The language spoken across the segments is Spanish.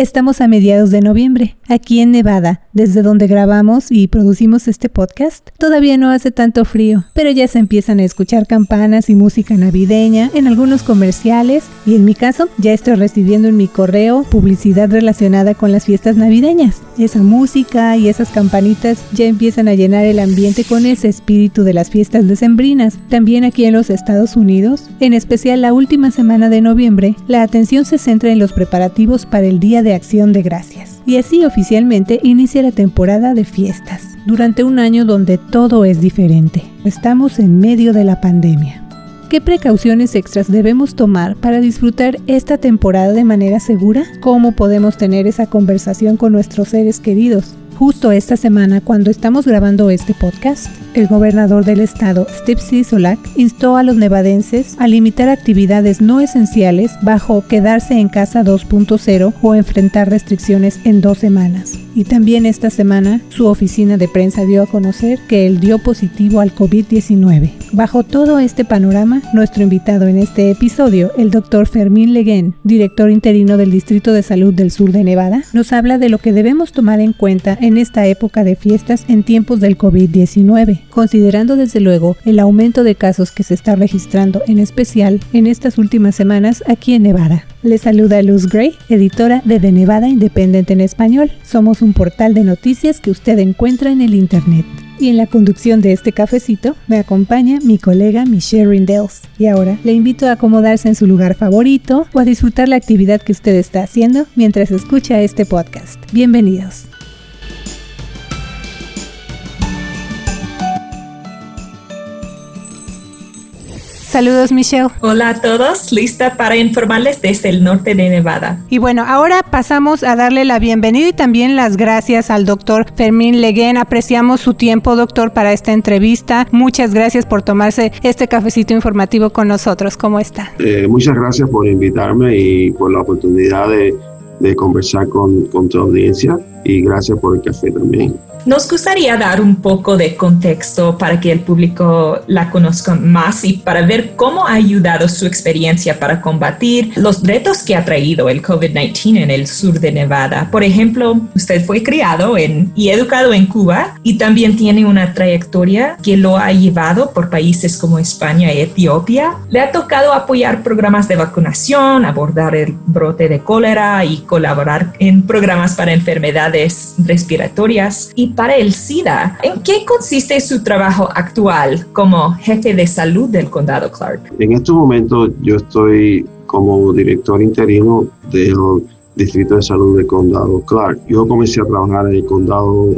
Estamos a mediados de noviembre, aquí en Nevada, desde donde grabamos y producimos este podcast. Todavía no hace tanto frío, pero ya se empiezan a escuchar campanas y música navideña en algunos comerciales y en mi caso ya estoy recibiendo en mi correo publicidad relacionada con las fiestas navideñas. Esa música y esas campanitas ya empiezan a llenar el ambiente con ese espíritu de las fiestas decembrinas. También aquí en los Estados Unidos, en especial la última semana de noviembre, la atención se centra en los preparativos para el Día de Acción de Gracias. Y así oficialmente inicia la temporada de fiestas, durante un año donde todo es diferente. Estamos en medio de la pandemia. ¿Qué precauciones extras debemos tomar para disfrutar esta temporada de manera segura? ¿Cómo podemos tener esa conversación con nuestros seres queridos? Justo esta semana, cuando estamos grabando este podcast, el gobernador del estado, Steve Sisolak, instó a los nevadenses a limitar actividades no esenciales bajo quedarse en casa 2.0 o enfrentar restricciones en dos semanas. Y también esta semana, su oficina de prensa dio a conocer que él dio positivo al COVID-19. Bajo todo este panorama, nuestro invitado en este episodio, el doctor Fermín Leguén, director interino del Distrito de Salud del Sur de Nevada, nos habla de lo que debemos tomar en cuenta en esta época de fiestas en tiempos del COVID-19, considerando desde luego el aumento de casos que se está registrando en especial en estas últimas semanas aquí en Nevada. Le saluda Luz Gray, editora de The Nevada Independent en español. Somos un portal de noticias que usted encuentra en el Internet. Y en la conducción de este cafecito me acompaña mi colega Michelle Rindels. Y ahora le invito a acomodarse en su lugar favorito o a disfrutar la actividad que usted está haciendo mientras escucha este podcast. Bienvenidos. Saludos Michelle. Hola a todos, lista para informarles desde el norte de Nevada. Y bueno, ahora pasamos a darle la bienvenida y también las gracias al doctor Fermín Leguén. Apreciamos su tiempo, doctor, para esta entrevista. Muchas gracias por tomarse este cafecito informativo con nosotros. ¿Cómo está? Eh, muchas gracias por invitarme y por la oportunidad de, de conversar con, con tu audiencia y gracias por el café también. Nos gustaría dar un poco de contexto para que el público la conozca más y para ver cómo ha ayudado su experiencia para combatir los retos que ha traído el COVID-19 en el sur de Nevada. Por ejemplo, usted fue criado en, y educado en Cuba y también tiene una trayectoria que lo ha llevado por países como España y Etiopía. Le ha tocado apoyar programas de vacunación, abordar el brote de cólera y colaborar en programas para enfermedades respiratorias y para el SIDA. ¿En qué consiste su trabajo actual como jefe de salud del condado Clark? En estos momentos yo estoy como director interino del Distrito de Salud del condado Clark. Yo comencé a trabajar en el condado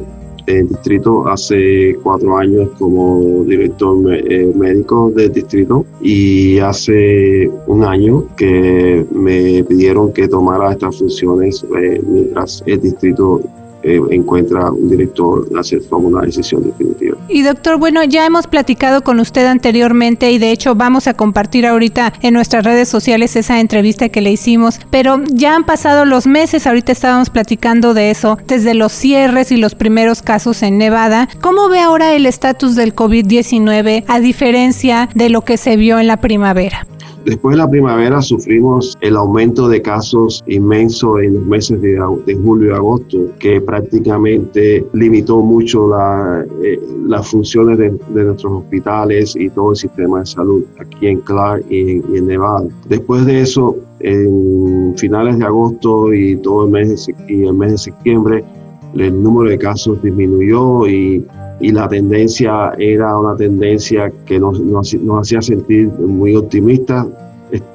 en distrito hace cuatro años como director eh, médico del distrito y hace un año que me pidieron que tomara estas funciones eh, mientras el distrito eh, encuentra un director hacer una decisión definitiva. Y doctor, bueno, ya hemos platicado con usted anteriormente y de hecho vamos a compartir ahorita en nuestras redes sociales esa entrevista que le hicimos, pero ya han pasado los meses, ahorita estábamos platicando de eso, desde los cierres y los primeros casos en Nevada. ¿Cómo ve ahora el estatus del COVID-19 a diferencia de lo que se vio en la primavera? Después de la primavera sufrimos el aumento de casos inmenso en los meses de, julio y agosto, que prácticamente limitó mucho eh, las funciones de, nuestros hospitales y todo el sistema de salud aquí en Clark y, en Nevada. Después de eso, en finales de agosto y todo el mes de, y el mes de septiembre, el número de casos disminuyó y y la tendencia era una tendencia que nos, nos, nos hacía sentir muy optimistas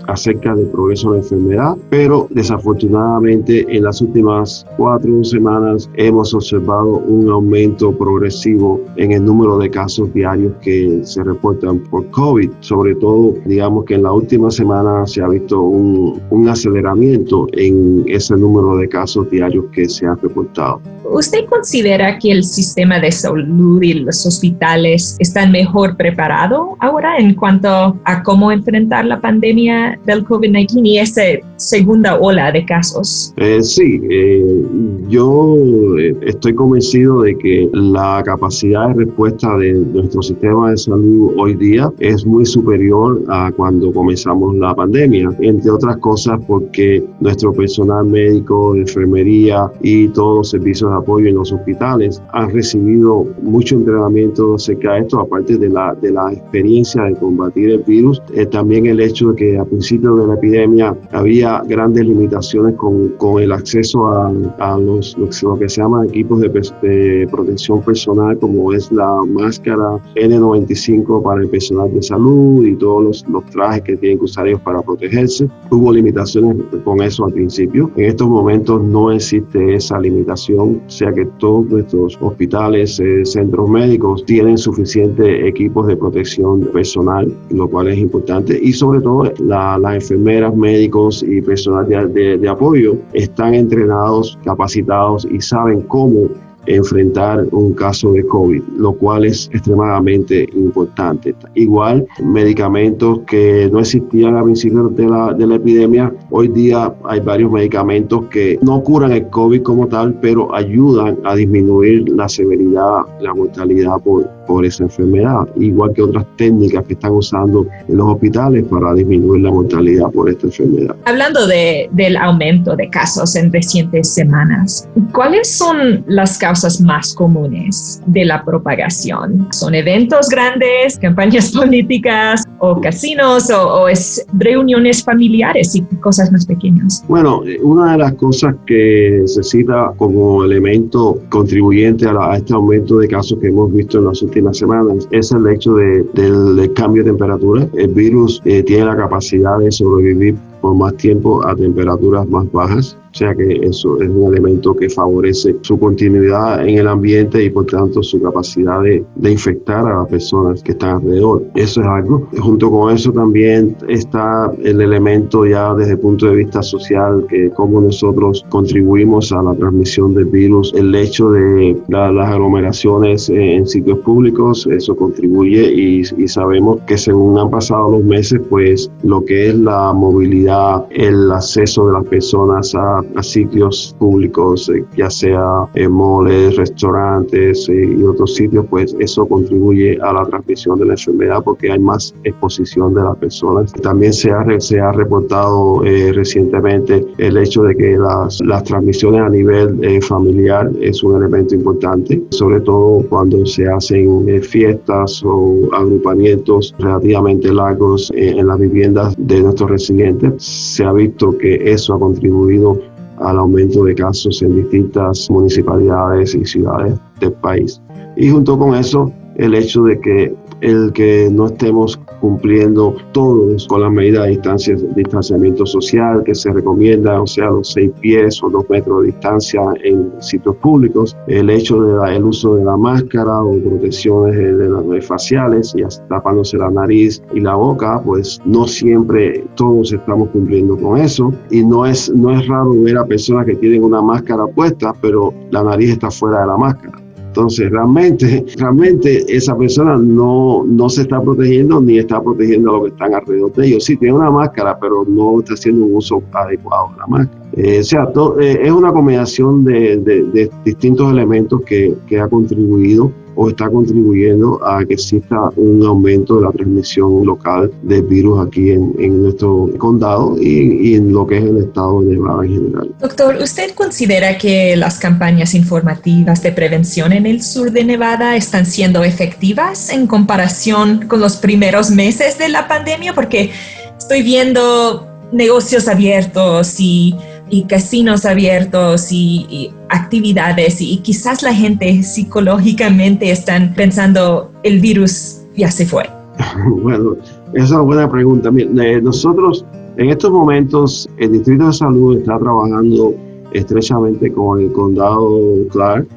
acerca del progreso de la enfermedad, pero desafortunadamente en las últimas cuatro semanas hemos observado un aumento progresivo en el número de casos diarios que se reportan por COVID. Sobre todo, digamos que en la última semana se ha visto un, un aceleramiento en ese número de casos diarios que se han reportado. ¿Usted considera que el sistema de salud y los hospitales están mejor preparados ahora en cuanto a cómo enfrentar la pandemia del COVID-19 y esa segunda ola de casos? Eh, sí, eh, yo eh, estoy convencido de que la capacidad de respuesta de nuestro sistema de salud hoy día es muy superior a cuando comenzamos la pandemia, entre otras cosas porque nuestro personal médico, enfermería y todos los servicios de apoyo en los hospitales han recibido mucho entrenamiento acerca de esto, aparte de la, de la experiencia de combatir el virus, eh, también el hecho de que a principio de la epidemia había grandes limitaciones con, con el acceso a, a los, lo que se llama equipos de, de protección personal, como es la máscara N95 para el personal de salud y todos los, los trajes que tienen que usar ellos para protegerse. Hubo limitaciones con eso al principio. En estos momentos no existe esa limitación, o sea que todos nuestros hospitales, eh, centros médicos tienen suficientes equipos de protección personal, lo cual es importante. Y sobre todo las enfermeras, médicos y personal de, de apoyo están entrenados, capacitados y saben cómo enfrentar un caso de COVID, lo cual es extremadamente importante. Igual, medicamentos que no existían a principios de la, de la epidemia, hoy día hay varios medicamentos que no curan el COVID como tal, pero ayudan a disminuir la severidad, la mortalidad por, por esa enfermedad, igual que otras técnicas que están usando en los hospitales para disminuir la mortalidad por esta enfermedad. Hablando de, del aumento de casos en recientes semanas, ¿cuáles son las causas más comunes de la propagación. Son eventos grandes, campañas políticas o casinos o, es reuniones familiares y cosas más pequeñas. Bueno, una de las cosas que se cita como elemento contribuyente a, este aumento de casos que hemos visto en las últimas semanas es el hecho de, del, cambio de temperatura. El virus eh, tiene la capacidad de sobrevivir por más tiempo a temperaturas más bajas. O sea que eso es un elemento que favorece su continuidad en el ambiente y por tanto su capacidad de, de infectar a las personas que están alrededor. Eso es algo. Junto con eso también está el elemento ya desde el punto de vista social, que cómo nosotros contribuimos a la transmisión del virus, el hecho de las aglomeraciones en sitios públicos, eso contribuye y, sabemos que según han pasado los meses, pues lo que es la movilidad, el acceso de las personas a sitios públicos, eh, ya sea en moles, restaurantes eh, y otros sitios, pues eso contribuye a la transmisión de la enfermedad porque hay más exposición de las personas. También se ha, se ha reportado eh, recientemente el hecho de que las, las transmisiones a nivel familiar es un elemento importante, sobre todo cuando se hacen fiestas o agrupamientos relativamente largos en las viviendas de nuestros residentes. Se ha visto que eso ha contribuido al aumento de casos en distintas municipalidades y ciudades del país. Y junto con eso, el hecho de que el que no estemos cumpliendo todos con las medidas de distancia, distanciamiento social que se recomienda, o sea, los seis pies o dos metros de distancia en sitios públicos, el hecho del uso de la máscara o protecciones de las faciales, y tapándose la nariz y la boca, pues no siempre todos estamos cumpliendo con eso y no es, no es raro ver a personas que tienen una máscara puesta, pero la nariz está fuera de la máscara. Entonces, realmente, realmente esa persona no, no se está protegiendo ni está protegiendo a los que están alrededor de ellos. Sí, tiene una máscara, pero no está haciendo un uso adecuado de la máscara. Eh, o sea, eh, es una combinación de, de, distintos elementos que, que ha contribuido o está contribuyendo a que exista un aumento de la transmisión local del virus aquí en, en nuestro condado y, y, en lo que es el estado de Nevada en general. Doctor, ¿usted considera que las campañas informativas de prevención en el sur de Nevada están siendo efectivas en comparación con los primeros meses de la pandemia? Porque estoy viendo negocios abiertos y y casinos abiertos y, actividades y, quizás la gente psicológicamente están pensando el virus ya se fue. bueno, esa es una buena pregunta. Eh, nosotros en estos momentos el Distrito de Salud está trabajando estrechamente con el condado Clark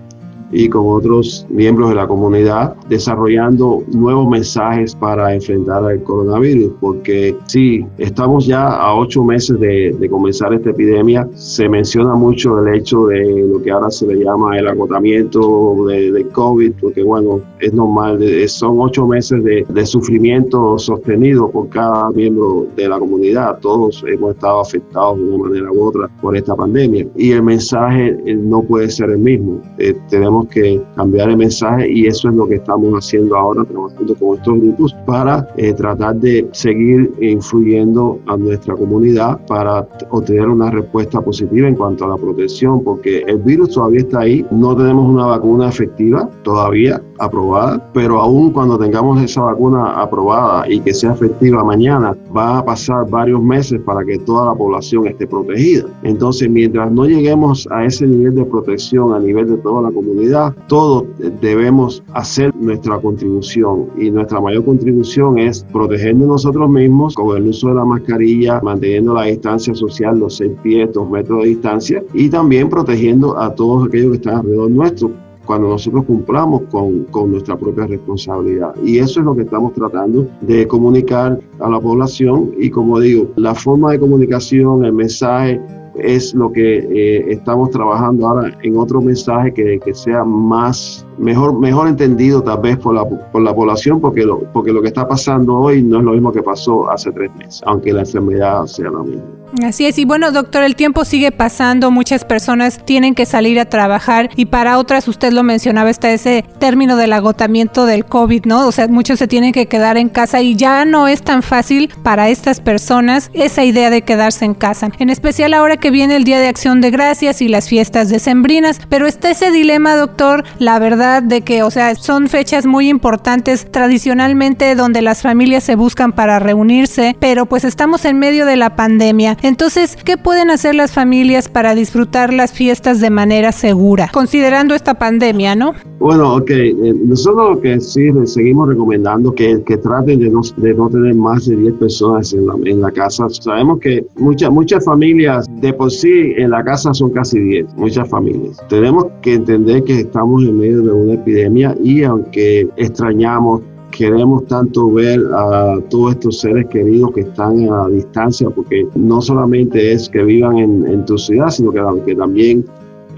y con otros miembros de la comunidad desarrollando nuevos mensajes para enfrentar el coronavirus, porque sí, estamos ya a ocho meses de, comenzar esta epidemia, se menciona mucho el hecho de lo que ahora se le llama el agotamiento de, de COVID, porque bueno, es normal, son ocho meses de, de sufrimiento sostenido por cada miembro de la comunidad, todos hemos estado afectados de una manera u otra por esta pandemia. Y el mensaje no puede ser el mismo, eh, tenemos que cambiar el mensaje y eso es lo que estamos haciendo ahora, trabajando con estos grupos para eh, tratar de seguir influyendo a nuestra comunidad para obtener una respuesta positiva en cuanto a la protección, porque el virus todavía está ahí, no tenemos una vacuna efectiva todavía aprobada, pero aún cuando tengamos esa vacuna aprobada y que sea efectiva mañana, va a pasar varios meses para que toda la población esté protegida. Entonces, mientras no lleguemos a ese nivel de protección a nivel de toda la comunidad, todos debemos hacer nuestra contribución y nuestra mayor contribución es protegernos nosotros mismos con el uso de la mascarilla, manteniendo la distancia social, los seis pies, dos metros de distancia y también protegiendo a todos aquellos que están alrededor nuestro cuando nosotros cumplamos con, con, nuestra propia responsabilidad. Y eso es lo que estamos tratando de comunicar a la población y como digo, la forma de comunicación, el mensaje, es lo que eh, estamos trabajando ahora en otro mensaje que, que, sea más mejor mejor entendido tal vez por la, por la población porque lo, porque lo que está pasando hoy no es lo mismo que pasó hace tres meses aunque la enfermedad sea la misma Así es, y bueno, doctor, el tiempo sigue pasando, muchas personas tienen que salir a trabajar y para otras, usted lo mencionaba, está ese término del agotamiento del COVID, ¿no? O sea, muchos se tienen que quedar en casa y ya no es tan fácil para estas personas esa idea de quedarse en casa, en especial ahora que viene el Día de Acción de Gracias y las fiestas decembrinas, pero está ese dilema, doctor, la verdad de que, o sea, son fechas muy importantes tradicionalmente donde las familias se buscan para reunirse, pero pues estamos en medio de la pandemia. Entonces, ¿qué pueden hacer las familias para disfrutar las fiestas de manera segura, considerando esta pandemia, no? Bueno, ok, eh, nosotros lo que sí seguimos recomendando que, que traten de no, de no tener más de 10 personas en la, en la casa. Sabemos que muchas muchas familias de por sí en la casa son casi 10, muchas familias. Tenemos que entender que estamos en medio de una epidemia y aunque extrañamos queremos tanto ver a todos estos seres queridos que están a distancia, porque no solamente es que vivan en, tu ciudad, sino que también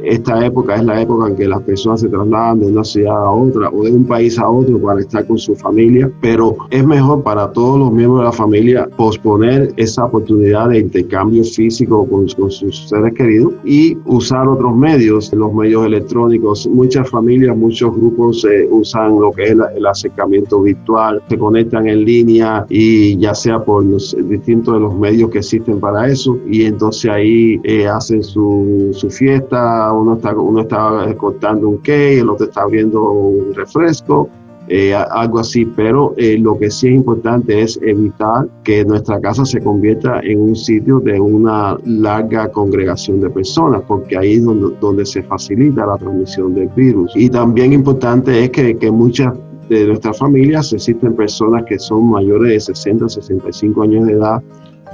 esta época es la época en que las personas se trasladan de una ciudad a otra o de un país a otro para estar con su familia, pero es mejor para todos los miembros de la familia posponer esa oportunidad de intercambio físico con, sus seres queridos y usar otros medios, los medios electrónicos. Muchas familias, muchos grupos eh, usan lo que es el acercamiento virtual, se conectan en línea y ya sea por los distintos de los medios que existen para eso y entonces ahí eh, hacen su, su fiesta uno está, uno está cortando un cake, el otro está abriendo un refresco, eh, algo así, pero eh, lo que sí es importante es evitar que nuestra casa se convierta en un sitio de una larga congregación de personas, porque ahí es donde, donde se facilita la transmisión del virus. Y también importante es que, que muchas de nuestras familias existen personas que son mayores de 60, 65 años de edad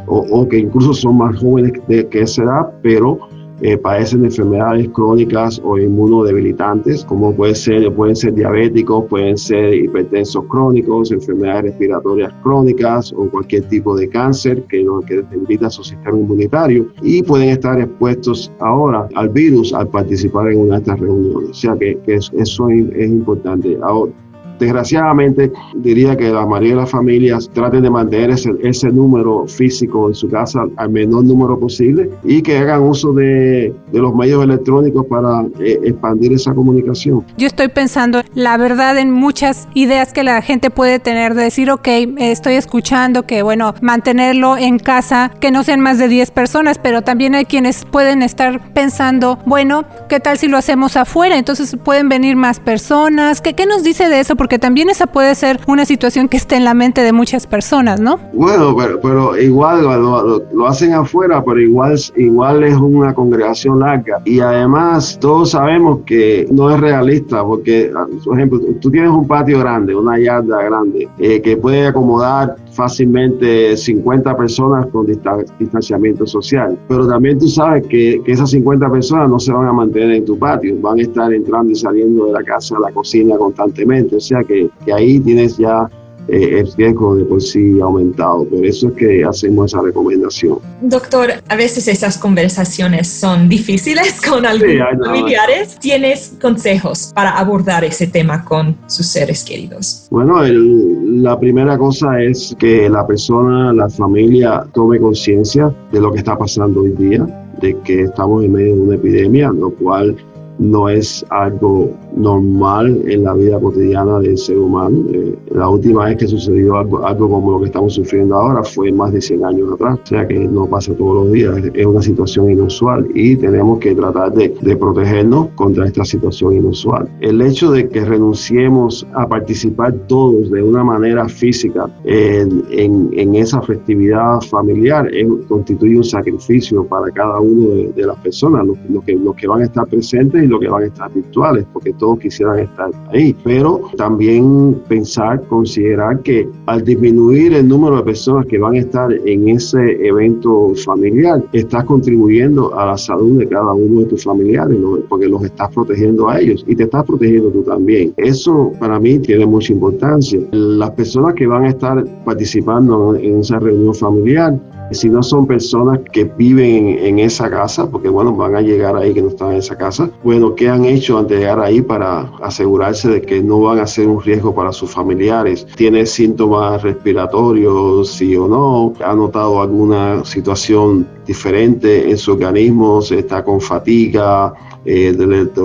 o, o que incluso son más jóvenes de, que esa edad, pero eh, padecen enfermedades crónicas o inmunodebilitantes, como puede ser, pueden ser diabéticos, pueden ser hipertensos crónicos, enfermedades respiratorias crónicas o cualquier tipo de cáncer que, que debilita su sistema inmunitario y pueden estar expuestos ahora al virus al participar en una de estas reuniones. O sea que, eso es, es importante. Ahora, Desgraciadamente, diría que la mayoría de las familias traten de mantener ese, número físico en su casa al menor número posible y que hagan uso de, de los medios electrónicos para eh, expandir esa comunicación. Yo estoy pensando, la verdad, en muchas ideas que la gente puede tener de decir, ok, estoy escuchando que, bueno, mantenerlo en casa, que no sean más de 10 personas, pero también hay quienes pueden estar pensando, bueno, ¿qué tal si lo hacemos afuera? Entonces pueden venir más personas. ¿Qué, qué nos dice de eso? Porque porque también esa puede ser una situación que esté en la mente de muchas personas, ¿no? Bueno, pero, igual lo, hacen afuera, pero igual, igual es una congregación larga. Y además todos sabemos que no es realista, porque, por ejemplo, tú tienes un patio grande, una yarda grande, eh, que puede acomodar fácilmente 50 personas con distanciamiento social. Pero también tú sabes que, esas 50 personas no se van a mantener en tu patio, van a estar entrando y saliendo de la casa a la cocina constantemente. O sea que, que ahí tienes ya eh, el riesgo de por sí aumentado. Por eso es que hacemos esa recomendación. Doctor, a veces esas conversaciones son difíciles con algunos familiares. ¿Tienes consejos para abordar ese tema con sus seres queridos? Bueno, la primera cosa es que la persona, la familia, tome conciencia de lo que está pasando hoy día, de que estamos en medio de una epidemia, lo cual no es algo normal en la vida cotidiana del ser humano. Eh, la última vez que sucedió algo, algo, como lo que estamos sufriendo ahora fue más de 100 años atrás, o sea que no pasa todos los días, es una situación inusual y tenemos que tratar de, de protegernos contra esta situación inusual. El hecho de que renunciemos a participar todos de una manera física en, en, esa festividad familiar constituye un sacrificio para cada uno de, de las personas, los, los, que, los que van a estar presentes y los que van a estar virtuales, porque todo quisieran estar ahí, pero también pensar, considerar que al disminuir el número de personas que van a estar en ese evento familiar, estás contribuyendo a la salud de cada uno de tus familiares, porque los estás protegiendo a ellos y te estás protegiendo tú también. Eso para mí tiene mucha importancia. Las personas que van a estar participando en esa reunión familiar, si no son personas que viven en esa casa, porque bueno, van a llegar ahí que no están en esa casa, bueno, ¿qué han hecho antes de llegar ahí para asegurarse de que no van a ser un riesgo para sus familiares? ¿Tiene síntomas respiratorios, sí o no? ¿Ha notado alguna situación diferente en su organismo? ¿Está con fatiga? eh,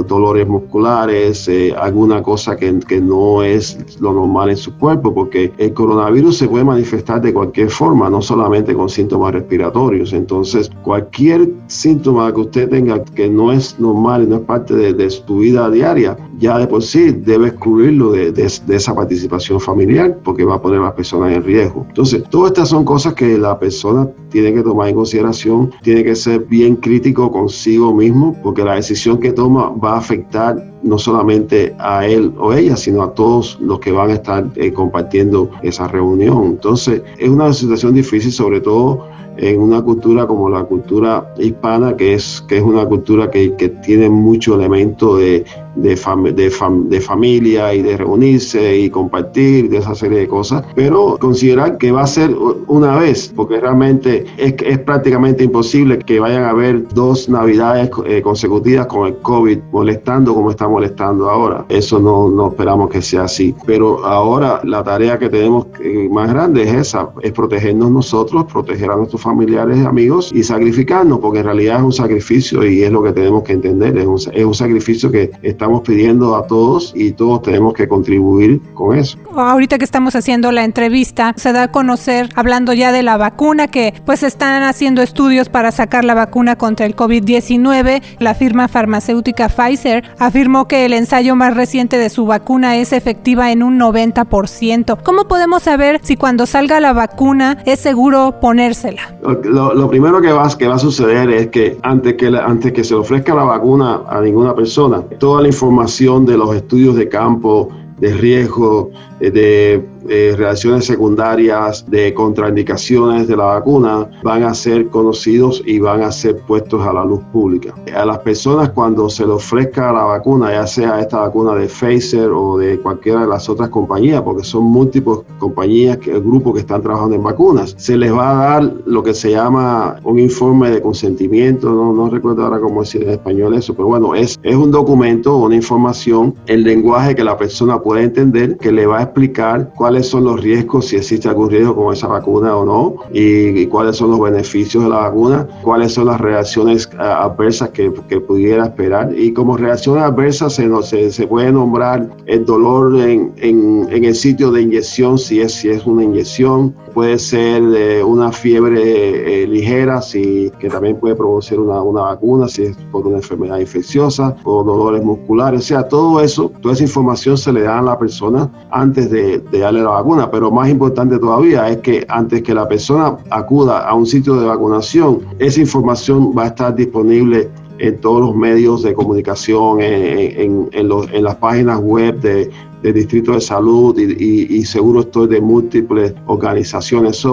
dolores musculares, eh, alguna cosa que, que, no es lo normal en su cuerpo, porque el coronavirus se puede manifestar de cualquier forma, no solamente con síntomas respiratorios. Entonces, cualquier síntoma que usted tenga que no es normal y no es parte de, de su vida diaria, ya de por sí debe excluirlo de, de, esa participación familiar porque va a poner a las personas en riesgo. Entonces, todas estas son cosas que la persona tiene que tomar en consideración, tiene que ser bien crítico consigo mismo porque la decisión que toma va a afectar no solamente a él o ella, sino a todos los que van a estar eh, compartiendo esa reunión. Entonces, es una situación difícil, sobre todo en una cultura como la cultura hispana, que es, que es una cultura que, que tiene mucho elemento de, de, de, de, familia y de reunirse y compartir, de esa serie de cosas, pero considerar que va a ser una vez, porque realmente es, es prácticamente imposible que vayan a haber dos navidades eh, consecutivas con el COVID molestando como está molestando ahora. Eso no, no esperamos que sea así. Pero ahora la tarea que tenemos eh, más grande es esa, es protegernos nosotros, proteger a nuestros familiares y amigos y sacrificarnos, porque en realidad es un sacrificio y es lo que tenemos que entender, es un, es un sacrificio que está estamos pidiendo a todos y todos tenemos que contribuir con eso. Ahorita que estamos haciendo la entrevista, se da a conocer, hablando ya de la vacuna, que pues están haciendo estudios para sacar la vacuna contra el COVID-19. La firma farmacéutica Pfizer afirmó que el ensayo más reciente de su vacuna es efectiva en un 90%. ¿Cómo podemos saber si cuando salga la vacuna es seguro ponérsela? Lo, lo primero que va, que va a suceder es que antes que, antes que se ofrezca la vacuna a ninguna persona, toda la información de los estudios de campo de riesgo, eh, reacciones secundarias, de contraindicaciones de la vacuna, van a ser conocidos y van a ser puestos a la luz pública. A las personas cuando se les ofrezca la vacuna, ya sea esta vacuna de Pfizer o de cualquiera de las otras compañías, porque son múltiples compañías, que, grupos que están trabajando en vacunas, se les va a dar lo que se llama un informe de consentimiento, no, no recuerdo ahora cómo decir en español eso, pero bueno, es, es un documento, una información, el lenguaje que la persona puede entender, que le va a explicar cuáles son los riesgos, si existe algún riesgo con esa vacuna o no, y, cuáles son los beneficios de la vacuna, cuáles son las reacciones eh, adversas que, que pudiera esperar. Y como reacciones adversas se, se, se puede nombrar el dolor en, en, en, el sitio de inyección, si es, si es una inyección, puede ser eh, una fiebre eh, ligera, si, que también puede producir una, una vacuna, si es por una enfermedad infecciosa, o dolores musculares, o sea, todo eso, toda esa información se le da a la persona antes de, de, darle la vacuna. Pero más importante todavía es que antes que la persona acuda a un sitio de vacunación, esa información va a estar disponible en todos los medios de comunicación, en, en, las páginas web de, del Distrito de Salud y, y, seguro estoy de múltiples organizaciones.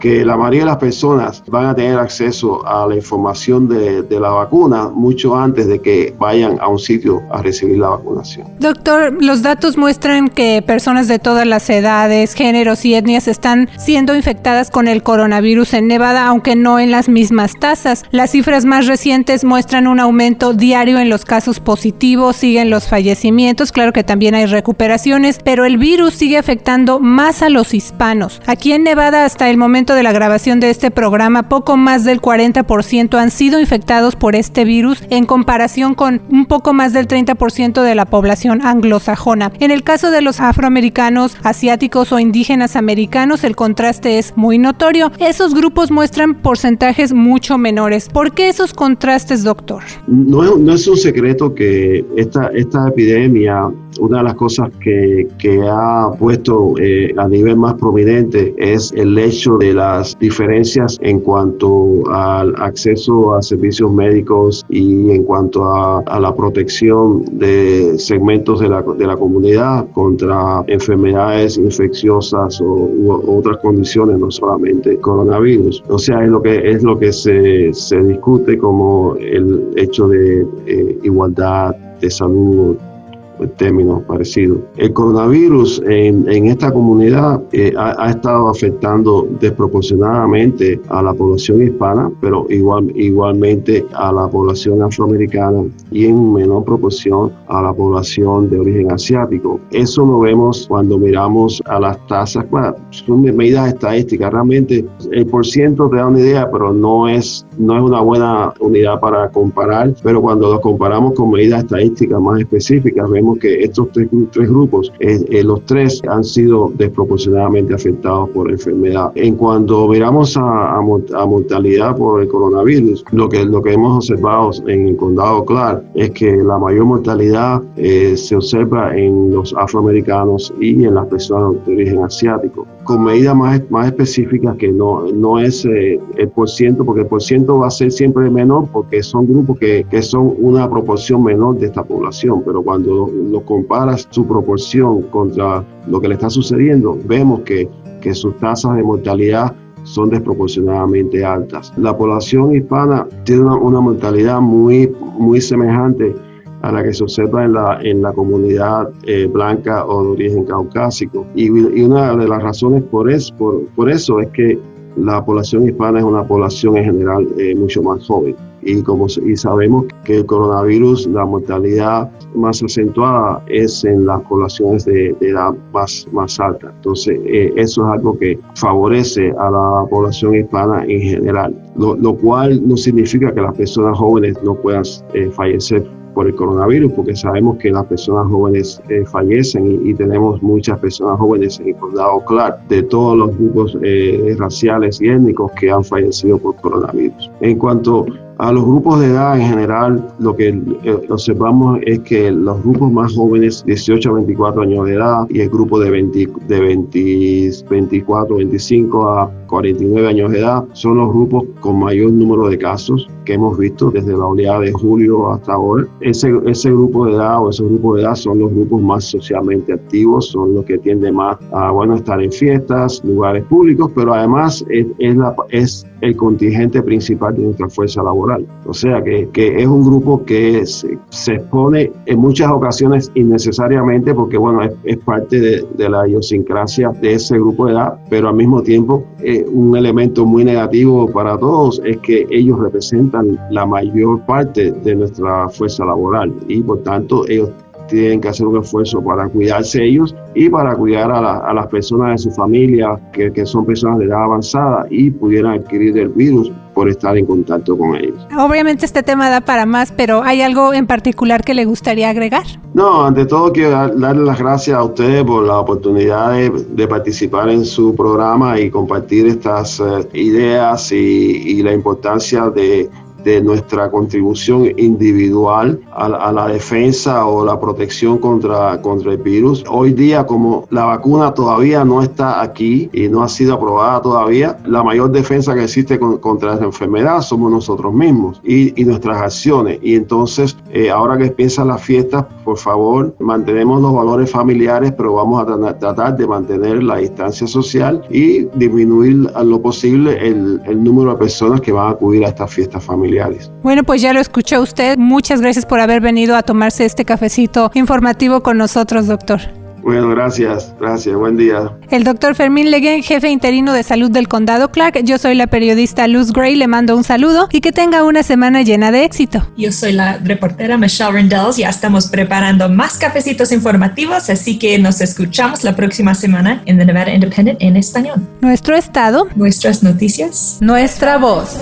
Que la mayoría de las personas van a tener acceso a la información de, de, la vacuna mucho antes de que vayan a un sitio a recibir la vacunación. Doctor, los datos muestran que personas de todas las edades, géneros y etnias están siendo infectadas con el coronavirus en Nevada, aunque no en las mismas tasas. Las cifras más recientes muestran un aumento diario en los casos positivos, siguen los fallecimientos, claro que también hay recuperaciones, pero el virus sigue afectando más a los hispanos. Aquí en Nevada hasta el momento de la grabación de este programa, poco más del 40% han sido infectados por este virus en comparación con un poco más del 30% de la población anglosajona. En el caso de los afroamericanos, asiáticos o indígenas americanos, el contraste es muy notorio. Esos grupos muestran porcentajes mucho menores. ¿Por qué esos contrastes, doctor? No, no es un secreto que esta, esta epidemia una de las cosas que, que ha puesto eh, a nivel más prominente es el hecho de las diferencias en cuanto al acceso a servicios médicos y en cuanto a, la protección de segmentos de la, de la comunidad contra enfermedades infecciosas o u otras condiciones, no solamente coronavirus. O sea, es lo que, es lo que se, se discute como el hecho de eh, igualdad de salud términos parecidos. El coronavirus en, en esta comunidad eh, ha, estado afectando desproporcionadamente a la población hispana, pero igual, igualmente a la población afroamericana y en menor proporción a la población de origen asiático. Eso lo vemos cuando miramos a las tasas, son medidas estadísticas, realmente el por ciento te da una idea, pero no es, no es una buena unidad para comparar, pero cuando lo comparamos con medidas estadísticas más específicas, vemos que estos tres, grupos, eh, eh, los tres han sido desproporcionadamente afectados por enfermedad. En cuanto miramos a, mortalidad por el coronavirus, lo que, lo que hemos observado en el condado Clark es que la mayor mortalidad eh, se observa en los afroamericanos y en las personas de origen asiático con medidas más, más específicas que no, no es el por ciento, porque el por ciento va a ser siempre menor porque son grupos que, que son una proporción menor de esta población, pero cuando lo comparas su proporción contra lo que le está sucediendo, vemos que, que sus tasas de mortalidad son desproporcionadamente altas. La población hispana tiene una, mortalidad muy, muy semejante a la que se observa en la, en la comunidad eh, blanca o de origen caucásico. Y, una de las razones por, es, por, por eso es que la población hispana es una población en general eh, mucho más joven y como y sabemos que el coronavirus, la mortalidad más acentuada es en las poblaciones de, edad más, más alta. Entonces, eh, eso es algo que favorece a la población hispana en general, lo, cual no significa que las personas jóvenes no puedan eh, fallecer por el coronavirus, porque sabemos que las personas jóvenes eh, fallecen y, tenemos muchas personas jóvenes en el condado Clark de todos los grupos raciales y étnicos que han fallecido por coronavirus. En cuanto a los grupos de edad en general, lo que eh, observamos es que los grupos más jóvenes, 18 a 24 años de edad, y el grupo de, 20, de 20, 24, 25 a 49 años de edad, son los grupos con mayor número de casos que hemos visto desde la oleada de julio hasta ahora. Ese, ese grupo de edad o esos grupos de edad son los grupos más socialmente activos, son los que tienden más a bueno, estar en fiestas, lugares públicos, pero además es, es, la, es el contingente principal de nuestra fuerza laboral. O sea que, es un grupo que se, expone en muchas ocasiones innecesariamente porque bueno, es, parte de, de, la idiosincrasia de ese grupo de edad, pero al mismo tiempo eh, un elemento muy negativo para todos es que ellos representan la mayor parte de nuestra fuerza laboral y por tanto ellos tienen que hacer un esfuerzo para cuidarse ellos y para cuidar a, las personas de su familia, que, que, son personas de edad avanzada y pudieran adquirir el virus por estar en contacto con ellos. Obviamente este tema da para más, pero ¿hay algo en particular que le gustaría agregar? No, ante todo quiero darle las gracias a ustedes por la oportunidad de, participar en su programa y compartir estas eh, ideas y, y la importancia de de nuestra contribución individual a, la defensa o la protección contra, contra el virus. Hoy día, como la vacuna todavía no está aquí y no ha sido aprobada todavía, la mayor defensa que existe contra esta enfermedad somos nosotros mismos y, y nuestras acciones. Y entonces, eh, ahora que empiezan las fiestas, por favor, mantenemos los valores familiares, pero vamos a tratar de mantener la distancia social y disminuir a lo posible el, el número de personas que van a acudir a estas fiestas familiares. Bueno, pues ya lo escuchó usted. Muchas gracias por haber venido a tomarse este cafecito informativo con nosotros, doctor. Bueno, gracias, gracias, buen día. El doctor Fermín Leguen, jefe interino de salud del condado Clark. Yo soy la periodista Luz Gray, le mando un saludo y que tenga una semana llena de éxito. Yo soy la reportera Michelle Rendells, ya estamos preparando más cafecitos informativos, así que nos escuchamos la próxima semana en The Nevada Independent en español. Nuestro estado, nuestras noticias, nuestra voz.